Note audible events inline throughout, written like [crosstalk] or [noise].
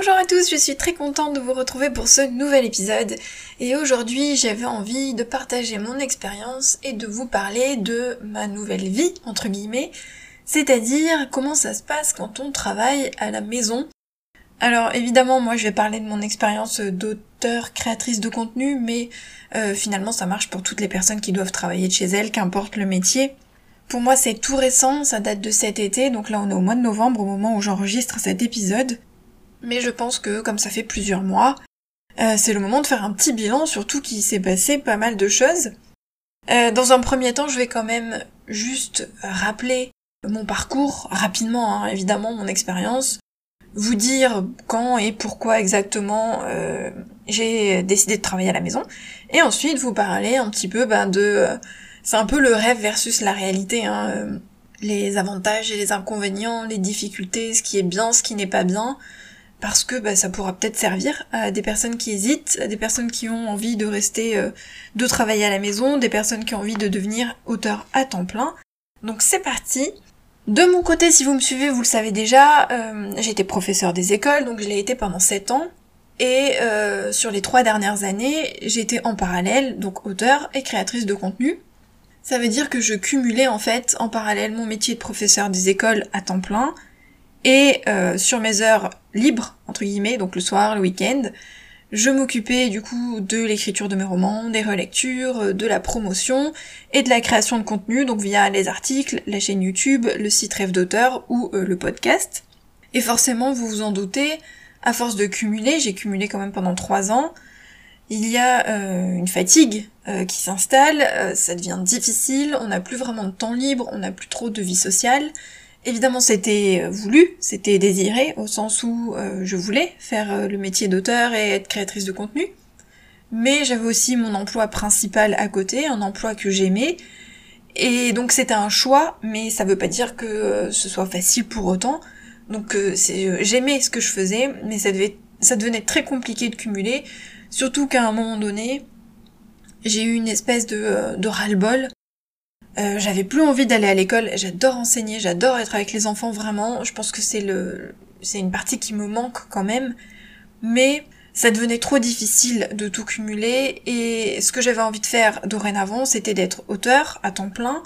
Bonjour à tous, je suis très contente de vous retrouver pour ce nouvel épisode et aujourd'hui j'avais envie de partager mon expérience et de vous parler de ma nouvelle vie, entre guillemets, c'est-à-dire comment ça se passe quand on travaille à la maison. Alors évidemment moi je vais parler de mon expérience d'auteur, créatrice de contenu, mais euh, finalement ça marche pour toutes les personnes qui doivent travailler de chez elles, qu'importe le métier. Pour moi c'est tout récent, ça date de cet été, donc là on est au mois de novembre au moment où j'enregistre cet épisode mais je pense que comme ça fait plusieurs mois, euh, c'est le moment de faire un petit bilan, surtout qu'il s'est passé pas mal de choses. Euh, dans un premier temps, je vais quand même juste rappeler mon parcours rapidement, hein, évidemment, mon expérience, vous dire quand et pourquoi exactement euh, j'ai décidé de travailler à la maison, et ensuite vous parler un petit peu ben, de... c'est un peu le rêve versus la réalité, hein, les avantages et les inconvénients, les difficultés, ce qui est bien, ce qui n'est pas bien, parce que bah, ça pourra peut-être servir à des personnes qui hésitent, à des personnes qui ont envie de rester, euh, de travailler à la maison, des personnes qui ont envie de devenir auteur à temps plein. Donc c'est parti. De mon côté, si vous me suivez, vous le savez déjà, euh, j'ai été professeur des écoles, donc je l'ai été pendant 7 ans. Et euh, sur les trois dernières années, j'étais en parallèle, donc auteur et créatrice de contenu. Ça veut dire que je cumulais en fait en parallèle mon métier de professeur des écoles à temps plein, et euh, sur mes heures libres, entre guillemets, donc le soir, le week-end, je m'occupais du coup de l'écriture de mes romans, des relectures, euh, de la promotion et de la création de contenu, donc via les articles, la chaîne YouTube, le site Rêve d'auteur ou euh, le podcast. Et forcément, vous vous en doutez, à force de cumuler, j'ai cumulé quand même pendant trois ans, il y a une fatigue qui s'installe, ça devient difficile, on n'a plus vraiment de temps libre, on n'a plus trop de vie sociale, Évidemment, c'était euh, voulu, c'était désiré, au sens où euh, je voulais faire euh, le métier d'auteur et être créatrice de contenu. Mais j'avais aussi mon emploi principal à côté, un emploi que j'aimais. Et donc c'était un choix, mais ça veut pas dire que ce soit facile pour autant. Donc j'aimais ce que je faisais, mais ça devenait très compliqué de cumuler. Surtout qu'à un moment donné, j'ai eu une espèce de, de ras-le-bol euh, j'avais plus envie d'aller à l'école. J'adore enseigner, j'adore être avec les enfants vraiment. Je pense que c'est le, c'est une partie qui me manque quand même. Mais ça devenait trop difficile de tout cumuler et ce que j'avais envie de faire dorénavant, c'était d'être auteur à temps plein.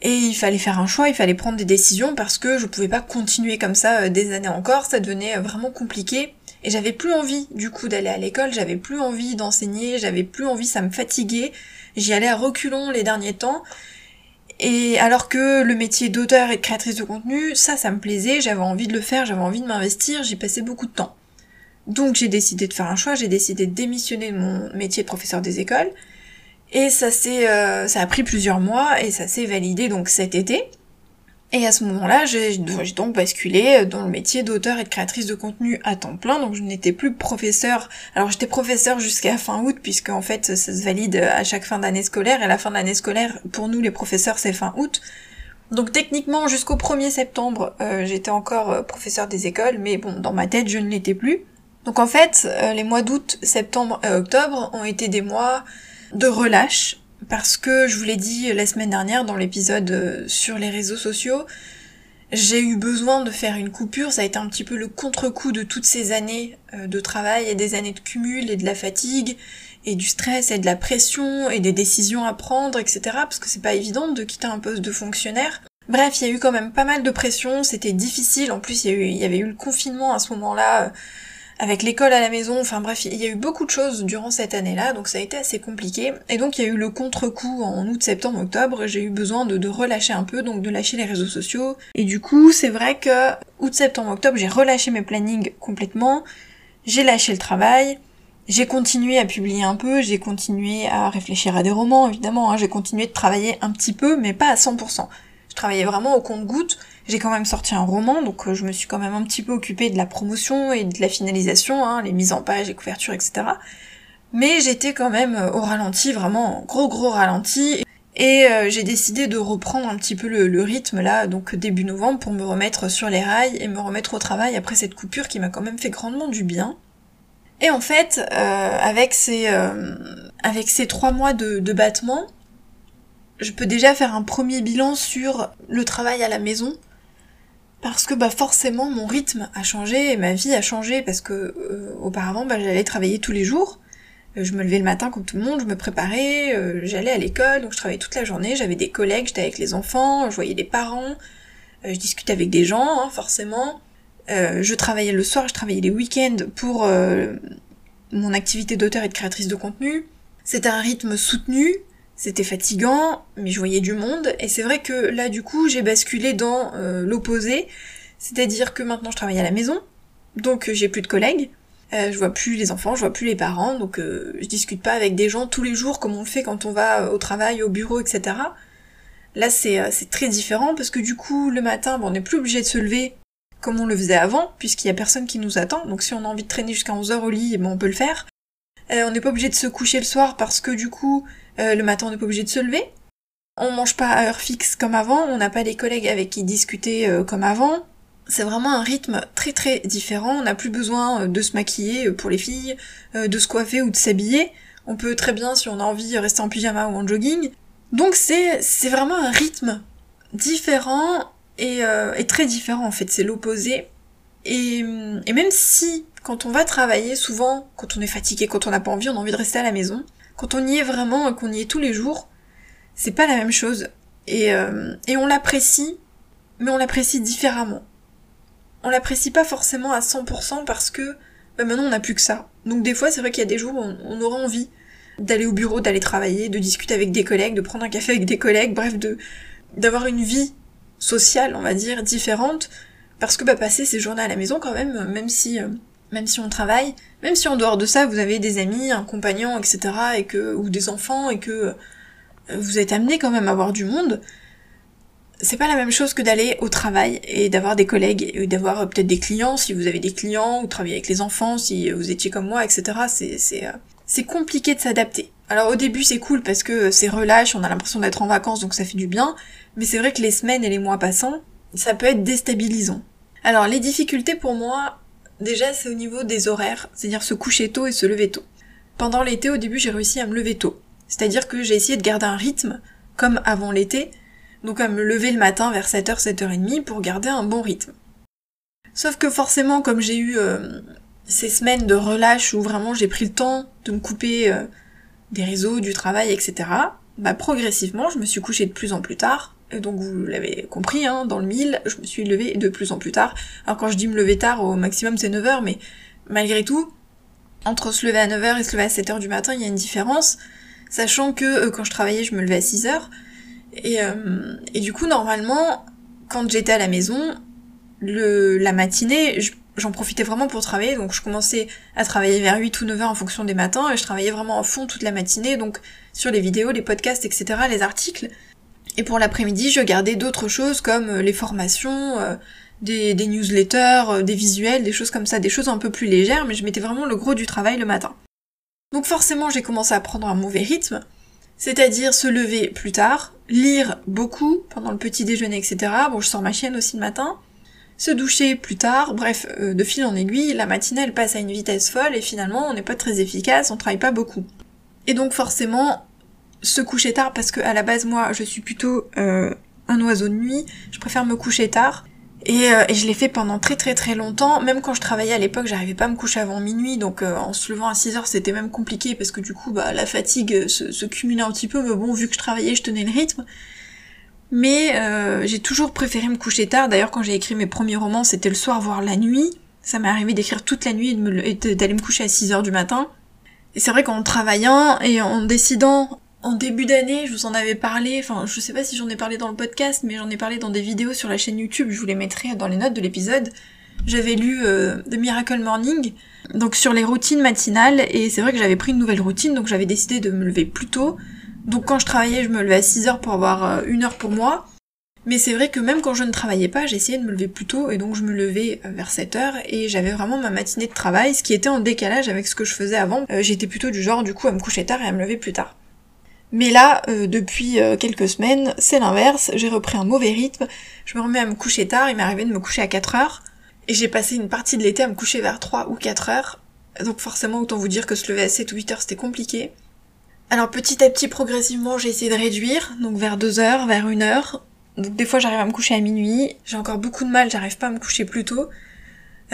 Et il fallait faire un choix, il fallait prendre des décisions parce que je pouvais pas continuer comme ça euh, des années encore, ça devenait euh, vraiment compliqué. Et j'avais plus envie du coup d'aller à l'école, j'avais plus envie d'enseigner, j'avais plus envie, ça me fatiguait. J'y allais à reculons les derniers temps. Et alors que le métier d'auteur et de créatrice de contenu, ça, ça me plaisait, j'avais envie de le faire, j'avais envie de m'investir, j'y passais beaucoup de temps. Donc j'ai décidé de faire un choix, j'ai décidé de démissionner de mon métier de professeur des écoles. Et ça s'est, euh, ça a pris plusieurs mois et ça s'est validé donc cet été. Et à ce moment-là, j'ai donc basculé dans le métier d'auteur et de créatrice de contenu à temps plein, donc je n'étais plus professeur. Alors j'étais professeur jusqu'à fin août, puisque en fait ça se valide à chaque fin d'année scolaire, et la fin d'année scolaire, pour nous les professeurs, c'est fin août. Donc techniquement, jusqu'au 1er septembre, euh, j'étais encore euh, professeur des écoles, mais bon, dans ma tête, je ne l'étais plus. Donc en fait, euh, les mois d'août, septembre et octobre ont été des mois de relâche, parce que je vous l'ai dit la semaine dernière dans l'épisode euh, sur les réseaux sociaux, j'ai eu besoin de faire une coupure, ça a été un petit peu le contre-coup de toutes ces années euh, de travail et des années de cumul et de la fatigue et du stress et de la pression et des décisions à prendre, etc. Parce que c'est pas évident de quitter un poste de fonctionnaire. Bref, il y a eu quand même pas mal de pression, c'était difficile, en plus il y, y avait eu le confinement à ce moment-là, euh, avec l'école à la maison, enfin bref, il y a eu beaucoup de choses durant cette année-là, donc ça a été assez compliqué. Et donc il y a eu le contre-coup en août, septembre, octobre, j'ai eu besoin de, relâcher un peu, donc de lâcher les réseaux sociaux. Et du coup, c'est vrai que août, septembre, octobre, j'ai relâché mes plannings complètement, j'ai lâché le travail, j'ai continué à publier un peu, j'ai continué à réfléchir à des romans, évidemment, hein, j'ai continué de travailler un petit peu, mais pas à 100%. Je travaillais vraiment au compte-goutte. J'ai quand même sorti un roman, donc euh, je me suis quand même un petit peu occupée de la promotion et de la finalisation, hein, les mises en page, les couvertures, etc. Mais j'étais quand même euh, au ralenti, vraiment gros gros ralenti. Et euh, j'ai décidé de reprendre un petit peu le, rythme là, donc début novembre, pour me remettre sur les rails et me remettre au travail après cette coupure qui m'a quand même fait grandement du bien. Et en fait, avec ces avec ces trois mois de, de battement, je peux déjà faire un premier bilan sur le travail à la maison. Parce que bah forcément mon rythme a changé et ma vie a changé parce que euh, auparavant bah, j'allais travailler tous les jours. Euh, je me levais le matin comme tout le monde, je me préparais, euh, j'allais à l'école, donc je travaillais toute la journée, j'avais des collègues, j'étais avec les enfants, je voyais des parents, je discutais avec des gens, hein, forcément. je travaillais le soir, je travaillais les week-ends pour mon activité d'auteur et de créatrice de contenu. C'était un rythme soutenu, c'était fatigant, mais je voyais du monde, et c'est vrai que là du coup j'ai basculé dans euh, l'opposé, c'est-à-dire que maintenant je travaille à la maison, donc j'ai plus de collègues, euh, je vois plus les enfants, je vois plus les parents, donc euh, je discute pas avec des gens tous les jours comme on le fait quand on va au travail, au bureau, etc. Là c'est très différent parce que du coup le matin on n'est plus obligé de se lever comme on le faisait avant, puisqu'il y a personne qui nous attend, donc si on a envie de traîner jusqu'à 11h au lit, bon, on peut le faire. on n'est pas obligé de se coucher le soir parce que du coup euh, le matin, on n'est pas obligé de se lever. On mange pas à heure fixe comme avant, on n'a pas des collègues avec qui discuter euh, comme avant. C'est vraiment un rythme très très différent, on n'a plus besoin euh, de se maquiller pour les filles, de se coiffer ou de s'habiller. On peut très bien, si on a envie, rester en pyjama ou en jogging. Donc c'est, c'est vraiment un rythme différent et, très différent en fait, c'est l'opposé. Et, et même si quand on va travailler, souvent, quand on est fatigué, quand on n'a pas envie, on a envie de rester à la maison, quand on y est vraiment, qu'on y est tous les jours, c'est pas la même chose. Et, euh, et on l'apprécie, mais on l'apprécie différemment. On l'apprécie pas forcément à 100% parce que bah maintenant on n'a plus que ça. Donc des fois c'est vrai qu'il y a des jours où on, on aura envie d'aller au bureau, d'aller travailler, de discuter avec des collègues, de prendre un café avec des collègues, bref, de d'avoir une vie sociale, on va dire, différente, parce que bah passer ces journées à la maison quand même, même si euh, même si on travaille, même si en dehors de ça vous avez des amis, un compagnon, etc. et que ou des enfants et que euh, vous êtes amené quand même à voir du monde, c'est pas la même chose que d'aller au travail et d'avoir des collègues et d'avoir euh, peut-être des clients si vous avez des clients ou travailler avec les enfants si vous étiez comme moi, etc. Euh, c'est compliqué de s'adapter. Alors au début c'est cool parce que c'est relâche, on a l'impression d'être en vacances donc ça fait du bien, mais c'est vrai que les semaines et les mois passant, ça peut être déstabilisant. Alors les difficultés pour moi, Déjà, c'est au niveau des horaires, c'est-à-dire se coucher tôt et se lever tôt. Pendant l'été, au début, j'ai réussi à me lever tôt. C'est-à-dire que j'ai essayé de garder un rythme, comme avant l'été, donc à me lever le matin vers 7h, 7h30 pour garder un bon rythme. Sauf que forcément, comme j'ai eu euh, ces semaines de relâche où vraiment j'ai pris le temps de me couper euh, des réseaux, du travail, etc., bah progressivement, je me suis couchée de plus en plus tard, donc vous l'avez compris, hein, dans le mille, je me suis levée de plus en plus tard. Alors quand je dis me lever tard, au maximum c'est 9h, mais malgré tout, entre se lever à 9h et se lever à 7h du matin, il y a une différence, sachant que euh, quand je travaillais, je me levais à 6h. Et, euh, et du coup, normalement, quand j'étais à la maison, le, la matinée, j'en profitais vraiment pour travailler, donc je commençais à travailler vers 8 ou 9h en fonction des matins, et je travaillais vraiment à fond toute la matinée, donc sur les vidéos, les podcasts, etc., les articles. Et pour l'après-midi, je gardais d'autres choses comme euh, les formations, euh, des, newsletters, euh, des visuels, des choses comme ça, des choses un peu plus légères, mais je mettais vraiment le gros du travail le matin. Donc forcément, j'ai commencé à prendre un mauvais rythme, c'est-à-dire se lever plus tard, lire beaucoup pendant le petit déjeuner, etc. Bon, je sors ma chienne aussi le matin, se doucher plus tard, bref, de fil en aiguille, la matinée elle passe à une vitesse folle et finalement on n'est pas très efficace, on travaille pas beaucoup. Et donc forcément, se coucher tard parce que à la base moi je suis plutôt euh, un oiseau de nuit, je préfère me coucher tard. Et, euh, et je l'ai fait pendant très très très longtemps, même quand je travaillais à l'époque, j'arrivais pas à me coucher avant minuit, donc euh, en se levant à 6 heures c'était même compliqué parce que du coup bah la fatigue se, se, cumulait un petit peu, mais bon vu que je travaillais je tenais le rythme. Mais j'ai toujours préféré me coucher tard, d'ailleurs quand j'ai écrit mes premiers romans c'était le soir voire la nuit, ça m'est arrivé d'écrire toute la nuit et d'aller me, me coucher à 6 heures du matin. Et c'est vrai qu'en travaillant et en décidant en début d'année, je vous en avais parlé, enfin je sais pas si j'en ai parlé dans le podcast, mais j'en ai parlé dans des vidéos sur la chaîne YouTube, je vous les mettrai dans les notes de l'épisode. J'avais lu euh, The Miracle Morning, donc sur les routines matinales, et c'est vrai que j'avais pris une nouvelle routine, donc j'avais décidé de me lever plus tôt. Donc quand je travaillais, je me levais à 6 heures pour avoir euh, une heure pour moi. Mais c'est vrai que même quand je ne travaillais pas, j'essayais de me lever plus tôt, et donc je me levais euh, vers 7 heures, et j'avais vraiment ma matinée de travail, ce qui était en décalage avec ce que je faisais avant. J'étais plutôt du genre du coup à me coucher tard et à me lever plus tard. Mais là, euh, depuis euh, quelques semaines, c'est l'inverse, j'ai repris un mauvais rythme, je me remets à me coucher tard, il m'est arrivé de me coucher à 4 heures, et j'ai passé une partie de l'été à me coucher vers 3 ou 4 heures, donc forcément autant vous dire que se lever à 7 ou 8 heures c'était compliqué. Alors petit à petit, progressivement, j'ai essayé de réduire, donc vers 2 heures, vers 1 heure, Donc des fois j'arrive à me coucher à minuit, j'ai encore beaucoup de mal, j'arrive pas à me coucher plus tôt.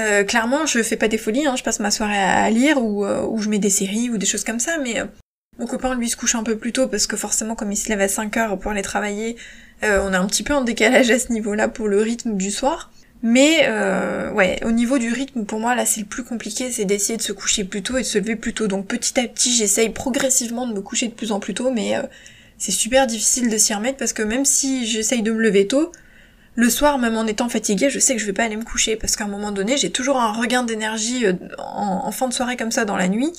Euh, clairement, je fais pas des folies, hein, je passe ma soirée à, lire ou, je mets des séries ou des choses comme ça, mais mon copain lui se couche un peu plus tôt parce que forcément comme il se lève à 5 heures pour aller travailler, on est un petit peu en décalage à ce niveau-là pour le rythme du soir. Mais ouais, au niveau du rythme, pour moi là c'est le plus compliqué, c'est d'essayer de se coucher plus tôt et de se lever plus tôt. Donc petit à petit j'essaye progressivement de me coucher de plus en plus tôt, mais c'est super difficile de s'y remettre parce que même si j'essaye de me lever tôt, le soir, même en étant fatiguée, je sais que je vais pas aller me coucher parce qu'à un moment donné, j'ai toujours un regain d'énergie euh, en, fin de soirée comme ça dans la nuit.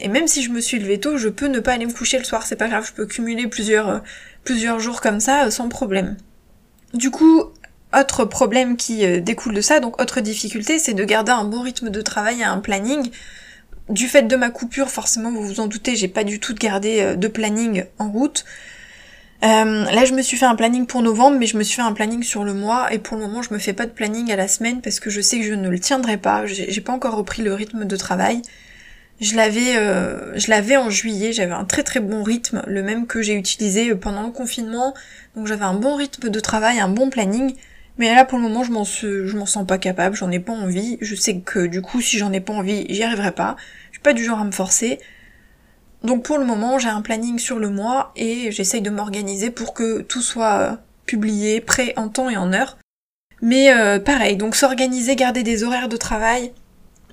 Et même si je me suis levée tôt, je peux ne pas aller me coucher le soir, c'est pas grave, je peux cumuler plusieurs, euh, jours comme ça euh, sans problème. Du coup, autre problème qui découle de ça, donc autre difficulté, c'est de garder un bon rythme de travail et un planning. Du fait de ma coupure, forcément, vous vous en doutez, j'ai pas du tout gardé de planning en route. Euh, là, je me suis fait un planning pour novembre, mais je me suis fait un planning sur le mois, et pour le moment, je me fais pas de planning à la semaine parce que je sais que je ne le tiendrai pas. J'ai pas encore repris le rythme de travail. Je l'avais, euh, je l'avais en juillet. J'avais un très très bon rythme, le même que j'ai utilisé pendant le confinement. Donc j'avais un bon rythme de travail, un bon planning. Mais là, pour le moment, je m'en, je m'en sens pas capable. J'en ai pas envie. Je sais que du coup, si j'en ai pas envie, j'y arriverai pas. Je suis pas du genre à me forcer. Donc pour le moment, j'ai un planning sur le mois et j'essaye de m'organiser pour que tout soit euh, publié, prêt en temps et en heure. Mais euh, pareil, donc s'organiser, garder des horaires de travail.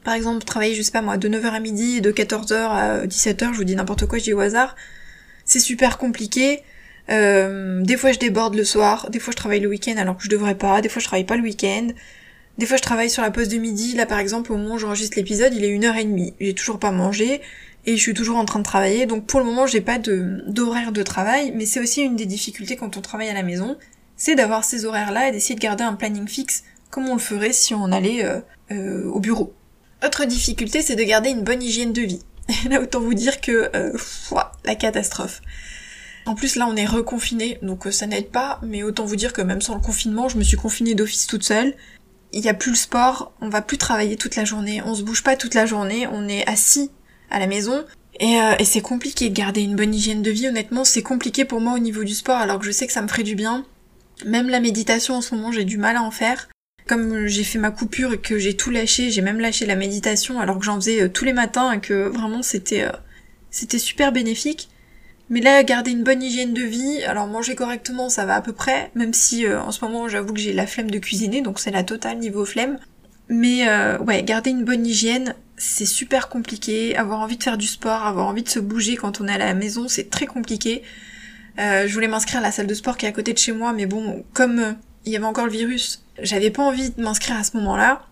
Par exemple, travailler, je sais pas moi, de 9h à midi, de 14h à 17h, je vous dis n'importe quoi, je dis au hasard. C'est super compliqué. Euh, des fois je déborde le soir, des fois je travaille le week-end alors que je devrais pas, des fois je travaille pas le week-end. Des fois je travaille sur la pause de midi, là par exemple au moment où j'enregistre l'épisode, il est une heure et demie. J'ai toujours pas mangé, et je suis toujours en train de travailler. Donc pour le moment, j'ai pas d'horaire de travail, mais c'est aussi une des difficultés quand on travaille à la maison, c'est d'avoir ces horaires-là et d'essayer de garder un planning fixe comme on le ferait si on allait euh, euh, au bureau. Autre difficulté, c'est de garder une bonne hygiène de vie. Et [laughs] là, autant vous dire que euh, la catastrophe. En plus, là, on est reconfiné, donc ça n'aide pas, mais autant vous dire que même sans le confinement, je me suis confinée d'office toute seule. Il n'y a plus le sport, on va plus travailler toute la journée, on se bouge pas toute la journée, on est assis à la maison. Euh, et, c'est compliqué de garder une bonne hygiène de vie, honnêtement, c'est compliqué pour moi au niveau du sport, alors que je sais que ça me ferait du bien. Même la méditation en ce moment, j'ai du mal à en faire. Comme j'ai fait ma coupure et que j'ai tout lâché, j'ai même lâché la méditation alors que j'en faisais euh, tous les matins et que vraiment c'était euh, c'était super bénéfique. Mais là, garder une bonne hygiène de vie, alors manger correctement, ça va à peu près, même si en ce moment j'avoue que j'ai la flemme de cuisiner, donc c'est la totale niveau flemme. Mais ouais, garder une bonne hygiène, c'est super compliqué. Avoir envie de faire du sport, avoir envie de se bouger quand on est à la maison, c'est très compliqué. Euh, je voulais m'inscrire à la salle de sport qui est à côté de chez moi, mais bon, comme euh, il y avait encore le virus, j'avais pas envie de m'inscrire à ce moment-là.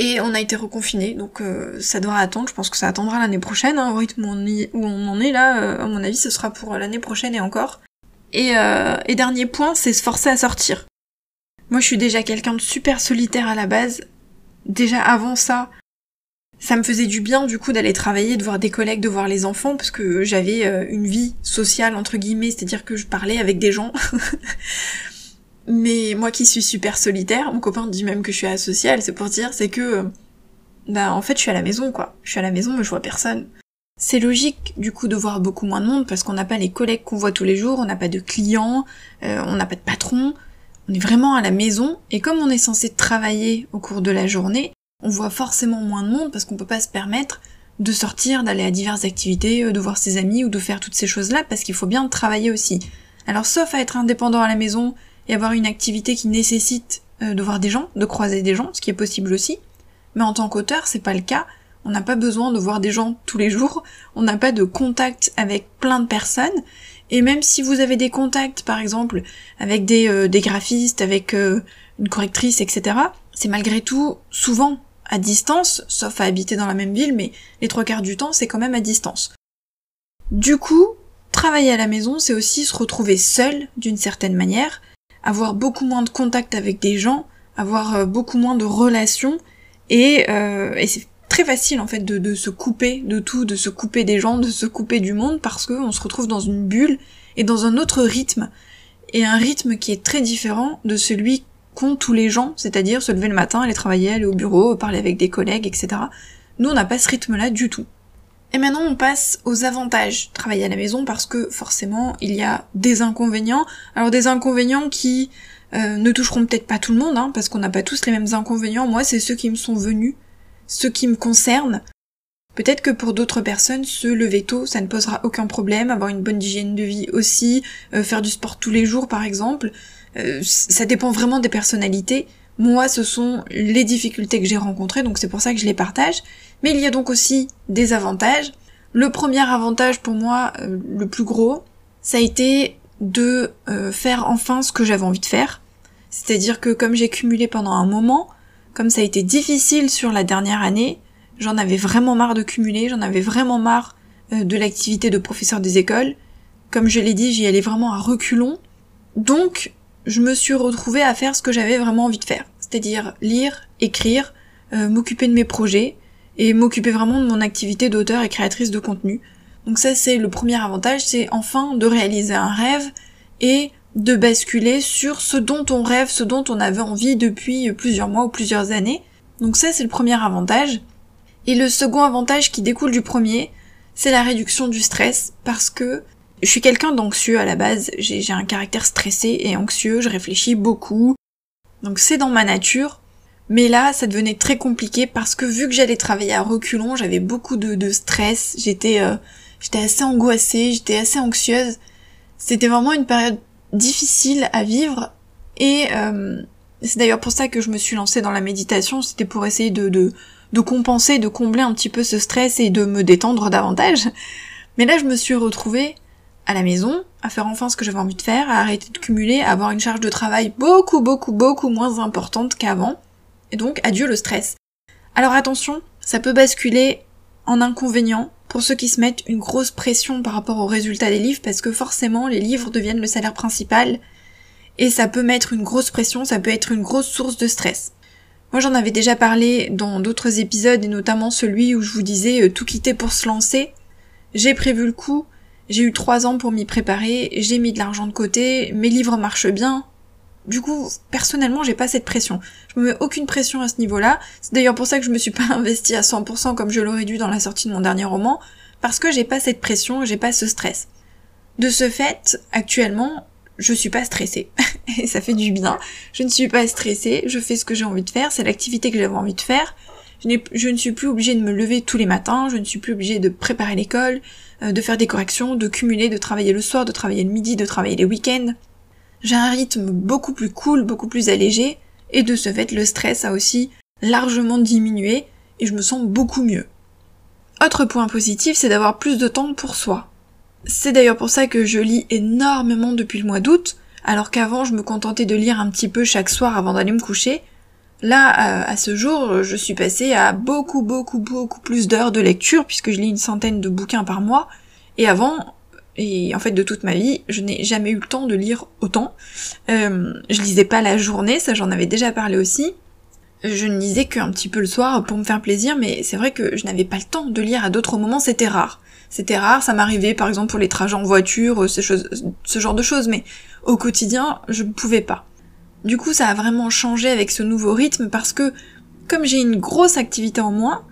Et on a été reconfiné, donc euh, ça devra attendre. Je pense que ça attendra l'année prochaine, hein, au rythme où on, en est là. à mon avis, ce sera pour l'année prochaine et encore. Et, et dernier point, c'est se forcer à sortir. Moi, je suis déjà quelqu'un de super solitaire à la base. Déjà avant ça, ça me faisait du bien du coup d'aller travailler, de voir des collègues, de voir les enfants, parce que j'avais euh, une vie sociale entre guillemets, c'est-à-dire que je parlais avec des gens. [laughs] Mais moi qui suis super solitaire, mon copain dit même que je suis asociale, c'est pour dire, c'est que bah en fait je suis à la maison quoi. Je suis à la maison mais je vois personne. C'est logique du coup de voir beaucoup moins de monde parce qu'on n'a pas les collègues qu'on voit tous les jours, on n'a pas de clients, euh, on n'a pas de patron, on est vraiment à la maison et comme on est censé travailler au cours de la journée, on voit forcément moins de monde parce qu'on peut pas se permettre de sortir, d'aller à diverses activités, euh, de voir ses amis ou de faire toutes ces choses-là parce qu'il faut bien travailler aussi. Alors sauf à être indépendant à la maison et avoir une activité qui nécessite euh, de voir des gens, de croiser des gens, ce qui est possible aussi. Mais en tant qu'auteur, c'est pas le cas. On n'a pas besoin de voir des gens tous les jours, on n'a pas de contact avec plein de personnes, et même si vous avez des contacts, par exemple, avec des, euh, des graphistes, avec une correctrice, etc., c'est malgré tout souvent à distance, sauf à habiter dans la même ville, mais les trois quarts du temps, c'est quand même à distance. Du coup, travailler à la maison, c'est aussi se retrouver seul, d'une certaine manière, avoir beaucoup moins de contact avec des gens, avoir euh, beaucoup moins de relations, et, euh, et c'est très facile en fait de, de, se couper de tout, de se couper des gens, de se couper du monde, parce qu'on se retrouve dans une bulle et dans un autre rythme, et un rythme qui est très différent de celui tous les gens, c'est-à-dire se lever le matin, aller travailler, aller au bureau, parler avec des collègues, etc. Nous, on n'a pas ce rythme-là du tout. Et maintenant on passe aux avantages. Travailler à la maison parce que forcément il y a des inconvénients. Alors des inconvénients qui euh, ne toucheront peut-être pas tout le monde, hein, parce qu'on n'a pas tous les mêmes inconvénients. Moi c'est ceux qui me sont venus, ceux qui me concernent. Peut-être que pour d'autres personnes, se lever tôt, ça ne posera aucun problème, avoir une bonne hygiène de vie aussi, euh, faire du sport tous les jours par exemple. Euh, ça dépend vraiment des personnalités. Moi, ce sont les difficultés que j'ai rencontrées, donc c'est pour ça que je les partage. Mais il y a donc aussi des avantages. Le premier avantage pour moi, euh, le plus gros, ça a été de faire enfin ce que j'avais envie de faire. C'est-à-dire que comme j'ai cumulé pendant un moment, comme ça a été difficile sur la dernière année, J'en avais vraiment marre de cumuler, j'en avais vraiment marre euh, de l'activité de professeur des écoles. Comme je l'ai dit, j'y allais vraiment à reculons. Donc, je me suis retrouvée à faire ce que j'avais vraiment envie de faire. C'est-à-dire lire, écrire, euh, m'occuper de mes projets et m'occuper vraiment de mon activité d'auteur et créatrice de contenu. Donc ça, c'est le premier avantage, c'est enfin de réaliser un rêve et de basculer sur ce dont on rêve, ce dont on avait envie depuis plusieurs mois ou plusieurs années. Donc ça, c'est le premier avantage. Et le second avantage qui découle du premier, c'est la réduction du stress, parce que je suis quelqu'un d'anxieux à la base, j'ai un caractère stressé et anxieux, je réfléchis beaucoup, donc c'est dans ma nature, mais là ça devenait très compliqué parce que vu que j'allais travailler à reculons, j'avais beaucoup de, stress, j'étais euh, j'étais assez angoissée, j'étais assez anxieuse, c'était vraiment une période difficile à vivre. Et euh, c'est d'ailleurs pour ça que je me suis lancée dans la méditation, c'était pour essayer de, de de compenser, de combler un petit peu ce stress et de me détendre davantage. Mais là, je me suis retrouvée à la maison, à faire enfin ce que j'avais envie de faire, à arrêter de cumuler, à avoir une charge de travail beaucoup, beaucoup, beaucoup moins importante qu'avant. Et donc, adieu le stress. Alors attention, ça peut basculer en inconvénient pour ceux qui se mettent une grosse pression par rapport aux résultats des livres, parce que forcément, les livres deviennent le salaire principal, et ça peut mettre une grosse pression, ça peut être une grosse source de stress. Moi j'en avais déjà parlé dans d'autres épisodes et notamment celui où je vous disais euh, tout quitter pour se lancer. J'ai prévu le coup, j'ai eu trois ans pour m'y préparer, j'ai mis de l'argent de côté, mes livres marchent bien. Du coup, personnellement, j'ai pas cette pression. Je me mets aucune pression à ce niveau-là. C'est d'ailleurs pour ça que je me suis pas investi à 100% comme je l'aurais dû dans la sortie de mon dernier roman, parce que j'ai pas cette pression, j'ai pas ce stress. De ce fait, actuellement, je suis pas stressée. [laughs] et ça fait du bien. Je ne suis pas stressée, je fais ce que j'ai envie de faire, c'est l'activité que j'avais envie de faire. Je, ne suis plus obligée de me lever tous les matins, je ne suis plus obligée de préparer l'école, euh, de faire des corrections, de cumuler, de travailler le soir, de travailler le midi, de travailler les week-ends. J'ai un rythme beaucoup plus cool, beaucoup plus allégé, et de ce fait le stress a aussi largement diminué, et je me sens beaucoup mieux. Autre point positif, c'est d'avoir plus de temps pour soi. C'est d'ailleurs pour ça que je lis énormément depuis le mois d'août, alors qu'avant je me contentais de lire un petit peu chaque soir avant d'aller me coucher. Là, à, ce jour, je suis passée à beaucoup, beaucoup, beaucoup plus d'heures de lecture, puisque je lis une centaine de bouquins par mois. Et avant, et en fait de toute ma vie, je n'ai jamais eu le temps de lire autant. Euh, je lisais pas la journée, ça j'en avais déjà parlé aussi. Je ne lisais qu'un petit peu le soir pour me faire plaisir, mais c'est vrai que je n'avais pas le temps de lire à d'autres moments, c'était rare. C'était rare, ça m'arrivait par exemple pour les trajets en voiture, euh, ce genre de choses, mais au quotidien, je ne pouvais pas. Du coup, ça a vraiment changé avec ce nouveau rythme parce que, comme j'ai une grosse activité en moins,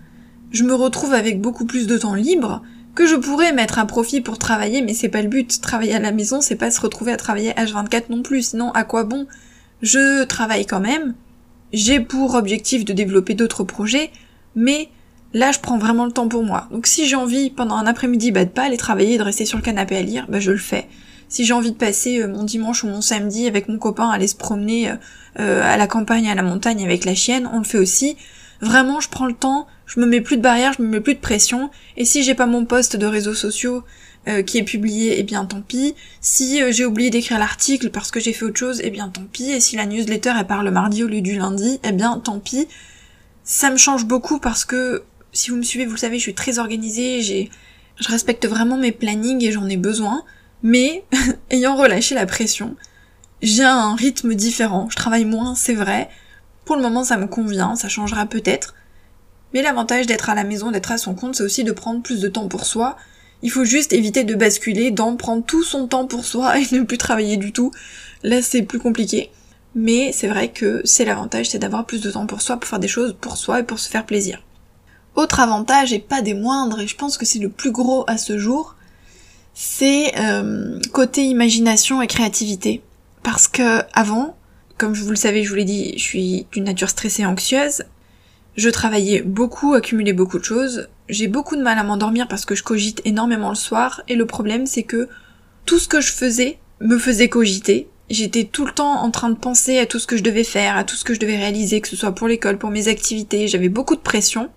je me retrouve avec beaucoup plus de temps libre que je pourrais mettre à profit pour travailler, mais c'est pas le but. Travailler à la maison, c'est pas se retrouver à travailler H24 non plus, sinon à quoi bon? Je travaille quand même, j'ai pour objectif de développer d'autres projets, mais Là, je prends vraiment le temps pour moi. Donc si j'ai envie pendant un après-midi bah, de pas aller travailler et de rester sur le canapé à lire, bah, je le fais. Si j'ai envie de passer euh, mon dimanche ou mon samedi avec mon copain, aller se promener euh, euh, à la campagne, à la montagne avec la chienne, on le fait aussi. Vraiment, je prends le temps, je me mets plus de barrières, je me mets plus de pression. Et si j'ai pas mon poste de réseaux sociaux qui est publié, eh bien tant pis. Si j'ai oublié d'écrire l'article parce que j'ai fait autre chose, eh bien tant pis. Et si la newsletter elle part le mardi au lieu du lundi, eh bien tant pis. Ça me change beaucoup parce que si vous me suivez, vous le savez, je suis très organisée, j'ai, je respecte vraiment mes plannings et j'en ai besoin. Mais, [laughs] ayant relâché la pression, j'ai un rythme différent. Je travaille moins, c'est vrai. Pour le moment, ça me convient, ça changera peut-être. Mais l'avantage d'être à la maison, d'être à son compte, c'est aussi de prendre plus de temps pour soi. Il faut juste éviter de basculer dans prendre tout son temps pour soi [laughs] et ne plus travailler du tout. Là, c'est plus compliqué. Mais c'est vrai que c'est l'avantage, c'est d'avoir plus de temps pour soi, pour faire des choses pour soi et pour se faire plaisir. Autre avantage, et pas des moindres, et je pense que c'est le plus gros à ce jour, c'est euh, côté imagination et créativité. Parce que avant, comme vous le savez, je vous l'ai dit, je suis d'une nature stressée et anxieuse. Je travaillais beaucoup, accumulais beaucoup de choses. J'ai beaucoup de mal à m'endormir parce que je cogite énormément le soir. Et le problème, c'est que tout ce que je faisais me faisait cogiter. J'étais tout le temps en train de penser à tout ce que je devais faire, à tout ce que je devais réaliser, que ce soit pour l'école, pour mes activités. J'avais beaucoup de pression.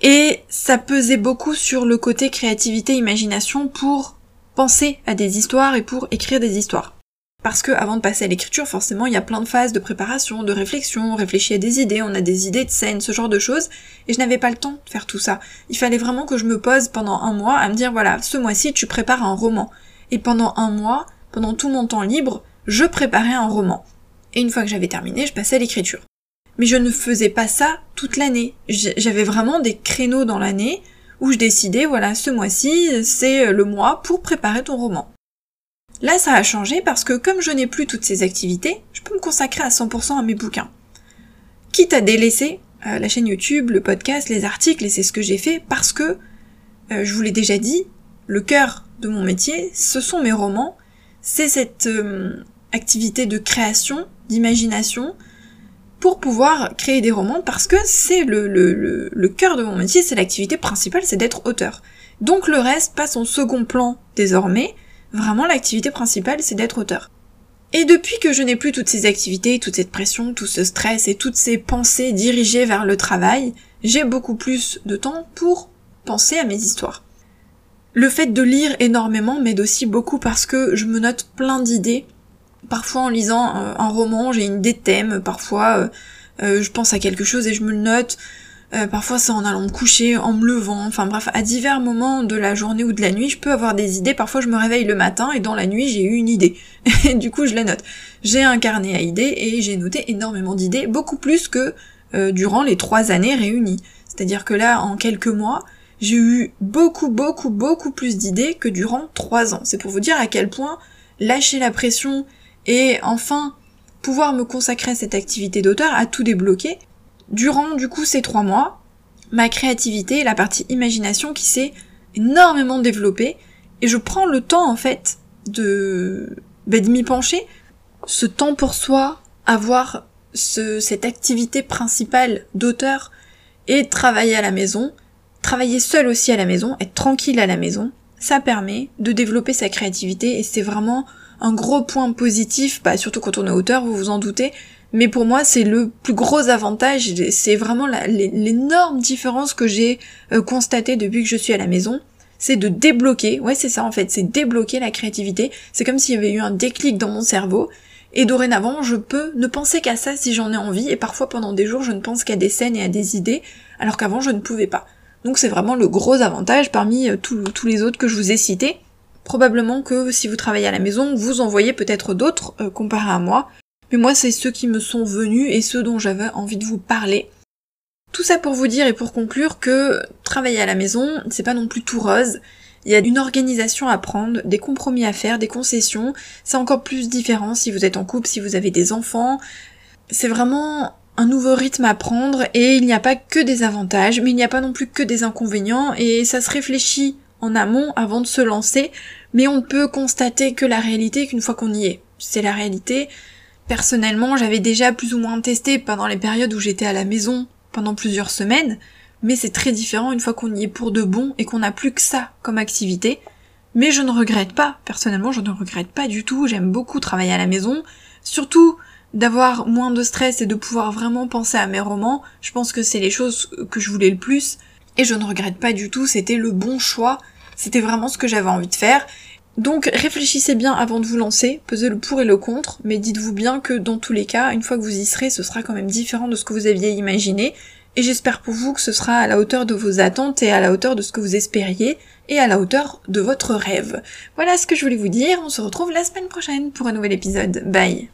Et ça pesait beaucoup sur le côté créativité, imagination pour penser à des histoires et pour écrire des histoires. Parce que avant de passer à l'écriture, forcément, il y a plein de phases de préparation, de réflexion, on réfléchit à des idées, on a des idées de scènes, ce genre de choses, et je n'avais pas le temps de faire tout ça. Il fallait vraiment que je me pose pendant un mois à me dire voilà, ce mois-ci tu prépares un roman. Et pendant un mois, pendant tout mon temps libre, je préparais un roman. Et une fois que j'avais terminé, je passais à l'écriture. Mais je ne faisais pas ça toute l'année. J'avais vraiment des créneaux dans l'année où je décidais, voilà, ce mois-ci, c'est le mois pour préparer ton roman. Là, ça a changé parce que comme je n'ai plus toutes ces activités, je peux me consacrer à 100% à mes bouquins. Quitte à délaisser euh, la chaîne YouTube, le podcast, les articles, et c'est ce que j'ai fait parce que, euh, je vous l'ai déjà dit, le cœur de mon métier, ce sont mes romans, c'est cette euh, activité de création, d'imagination, pour pouvoir créer des romans parce que c'est le, le, cœur de mon métier, c'est l'activité principale, c'est d'être auteur. Donc le reste passe en second plan désormais, vraiment l'activité principale c'est d'être auteur. Et depuis que je n'ai plus toutes ces activités, toute cette pression, tout ce stress et toutes ces pensées dirigées vers le travail, j'ai beaucoup plus de temps pour penser à mes histoires. Le fait de lire énormément m'aide aussi beaucoup parce que je me note plein d'idées Parfois en lisant euh, un roman, j'ai une idée de thème, parfois euh, euh, je pense à quelque chose et je me le note. parfois c'est en allant me coucher, en me levant, enfin bref, à divers moments de la journée ou de la nuit, je peux avoir des idées. Parfois je me réveille le matin et dans la nuit j'ai eu une idée. [laughs] Et du coup je la note. J'ai un carnet à idées et j'ai noté énormément d'idées, beaucoup plus que durant les trois années réunies. C'est-à-dire que là, en quelques mois, j'ai eu beaucoup, beaucoup, beaucoup plus d'idées que durant trois ans. C'est pour vous dire à quel point lâcher la pression et enfin pouvoir me consacrer à cette activité d'auteur a tout débloqué. Durant du coup ces trois mois, ma créativité, la partie imagination qui s'est énormément développée et je prends le temps en fait de, bah, m'y pencher. Ce temps pour soi, avoir ce, cette activité principale d'auteur et travailler à la maison, travailler seul aussi à la maison, être tranquille à la maison, ça permet de développer sa créativité et c'est vraiment un gros point positif, bah, surtout quand on est auteur, vous vous en doutez, mais pour moi c'est le plus gros avantage, c'est vraiment l'énorme différence que j'ai euh, constatée depuis que je suis à la maison, c'est de débloquer, ouais c'est ça en fait, c'est débloquer la créativité, c'est comme s'il y avait eu un déclic dans mon cerveau, et dorénavant je peux ne penser qu'à ça si j'en ai envie, et parfois pendant des jours je ne pense qu'à des scènes et à des idées, alors qu'avant je ne pouvais pas. Donc c'est vraiment le gros avantage parmi euh, tous les autres que je vous ai cités, Probablement que si vous travaillez à la maison, vous en voyez peut-être d'autres euh, comparé à moi. Mais moi, c'est ceux qui me sont venus et ceux dont j'avais envie de vous parler. Tout ça pour vous dire et pour conclure que travailler à la maison, c'est pas non plus tout rose. Il y a une organisation à prendre, des compromis à faire, des concessions. C'est encore plus différent si vous êtes en couple, si vous avez des enfants. C'est vraiment un nouveau rythme à prendre et il n'y a pas que des avantages, mais il n'y a pas non plus que des inconvénients et ça se réfléchit en amont avant de se lancer, mais on peut constater que la réalité qu'une fois qu'on y est. C'est la réalité. Personnellement, j'avais déjà plus ou moins testé pendant les périodes où j'étais à la maison pendant plusieurs semaines, mais c'est très différent une fois qu'on y est pour de bon et qu'on n'a plus que ça comme activité. Mais je ne regrette pas, personnellement je ne regrette pas du tout, j'aime beaucoup travailler à la maison, surtout d'avoir moins de stress et de pouvoir vraiment penser à mes romans, je pense que c'est les choses que je voulais le plus, et je ne regrette pas du tout, c'était le bon choix, c'était vraiment ce que j'avais envie de faire. Donc réfléchissez bien avant de vous lancer, pesez le pour et le contre, mais dites-vous bien que dans tous les cas, une fois que vous y serez, ce sera quand même différent de ce que vous aviez imaginé, et j'espère pour vous que ce sera à la hauteur de vos attentes et à la hauteur de ce que vous espériez, et à la hauteur de votre rêve. Voilà ce que je voulais vous dire, on se retrouve la semaine prochaine pour un nouvel épisode. Bye